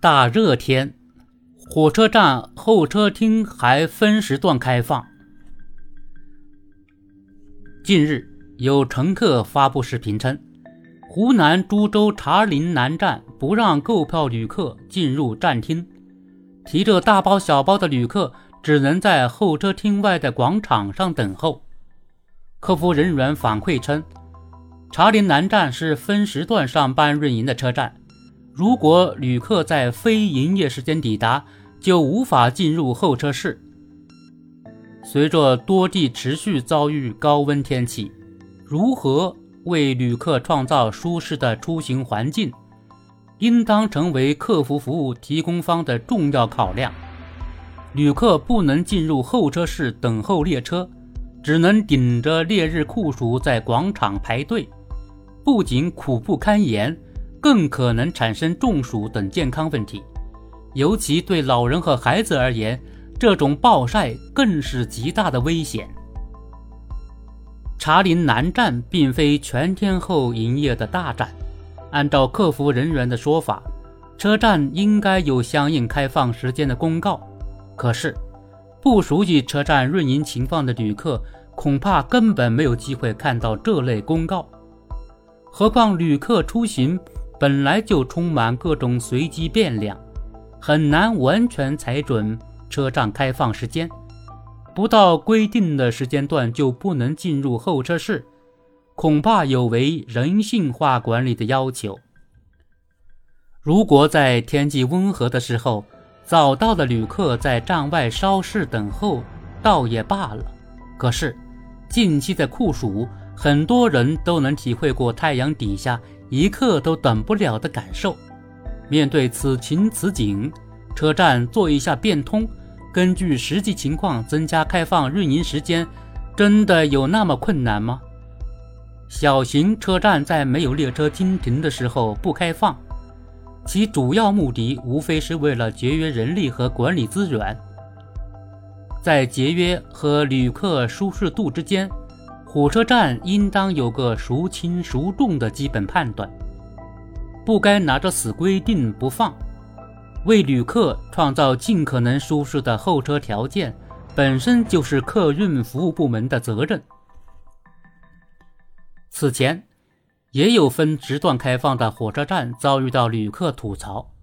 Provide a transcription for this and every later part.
大热天，火车站候车厅还分时段开放。近日，有乘客发布视频称，湖南株洲茶陵南站不让购票旅客进入站厅，提着大包小包的旅客只能在候车厅外的广场上等候。客服人员反馈称，茶陵南站是分时段上班运营的车站，如果旅客在非营业时间抵达，就无法进入候车室。随着多地持续遭遇高温天气，如何为旅客创造舒适的出行环境，应当成为客服服务提供方的重要考量。旅客不能进入候车室等候列车，只能顶着烈日酷暑在广场排队，不仅苦不堪言，更可能产生中暑等健康问题。尤其对老人和孩子而言。这种暴晒更是极大的危险。茶陵南站并非全天候营业的大站，按照客服人员的说法，车站应该有相应开放时间的公告。可是，不熟悉车站运营情况的旅客恐怕根本没有机会看到这类公告。何况旅客出行本来就充满各种随机变量，很难完全踩准。车站开放时间不到规定的时间段就不能进入候车室，恐怕有违人性化管理的要求。如果在天气温和的时候，早到的旅客在站外稍事等候，倒也罢了。可是近期的酷暑，很多人都能体会过太阳底下一刻都等不了的感受。面对此情此景，车站做一下变通。根据实际情况增加开放运营时间，真的有那么困难吗？小型车站在没有列车经停的时候不开放，其主要目的无非是为了节约人力和管理资源。在节约和旅客舒适度之间，火车站应当有个孰轻孰重的基本判断，不该拿着死规定不放。为旅客创造尽可能舒适的候车条件，本身就是客运服务部门的责任。此前，也有分时段开放的火车站遭遇到旅客吐槽。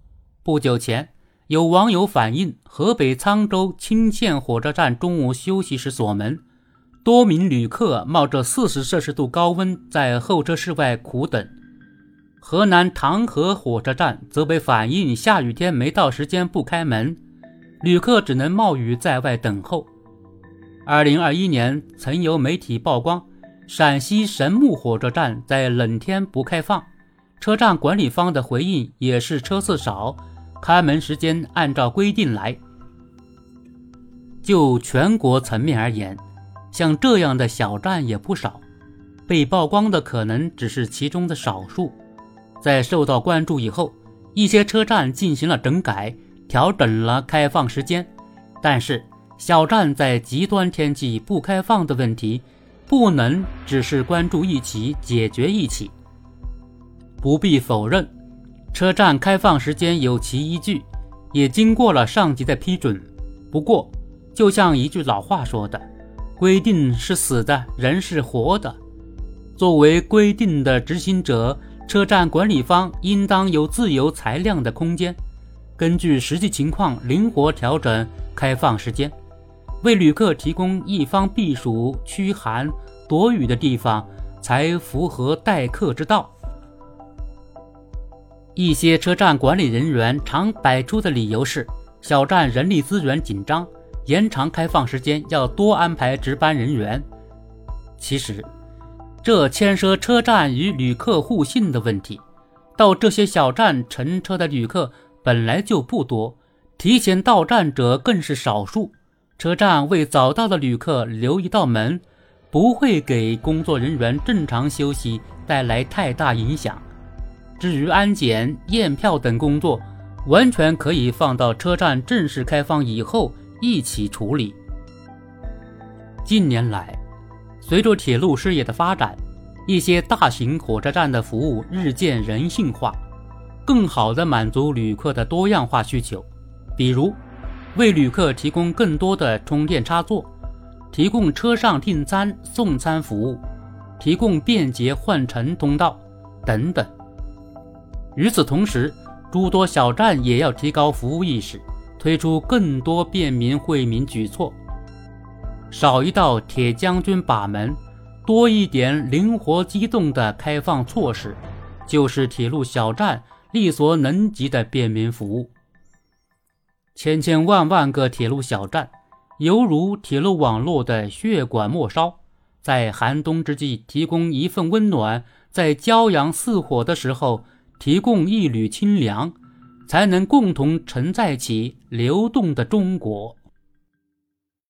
不久前，有网友反映，河北沧州青县火车站中午休息时锁门，多名旅客冒着四十摄氏度高温在候车室外苦等。河南唐河火车站则被反映下雨天没到时间不开门，旅客只能冒雨在外等候。二零二一年曾有媒体曝光，陕西神木火车站在冷天不开放，车站管理方的回应也是车次少，开门时间按照规定来。就全国层面而言，像这样的小站也不少，被曝光的可能只是其中的少数。在受到关注以后，一些车站进行了整改，调整了开放时间。但是，小站在极端天气不开放的问题，不能只是关注一起解决一起。不必否认，车站开放时间有其依据，也经过了上级的批准。不过，就像一句老话说的：“规定是死的，人是活的。”作为规定的执行者。车站管理方应当有自由裁量的空间，根据实际情况灵活调整开放时间，为旅客提供一方避暑、驱寒、躲雨的地方，才符合待客之道。一些车站管理人员常摆出的理由是，小站人力资源紧张，延长开放时间要多安排值班人员。其实。这牵涉车站与旅客互信的问题。到这些小站乘车的旅客本来就不多，提前到站者更是少数。车站为早到的旅客留一道门，不会给工作人员正常休息带来太大影响。至于安检、验票等工作，完全可以放到车站正式开放以后一起处理。近年来，随着铁路事业的发展，一些大型火车站的服务日渐人性化，更好地满足旅客的多样化需求，比如为旅客提供更多的充电插座，提供车上订餐送餐服务，提供便捷换乘通道等等。与此同时，诸多小站也要提高服务意识，推出更多便民惠民举措，少一道铁将军把门，多一点灵活机动的开放措施，就是铁路小站力所能及的便民服务。千千万万个铁路小站，犹如铁路网络的血管末梢，在寒冬之际提供一份温暖，在骄阳似火的时候。提供一缕清凉，才能共同承载起流动的中国。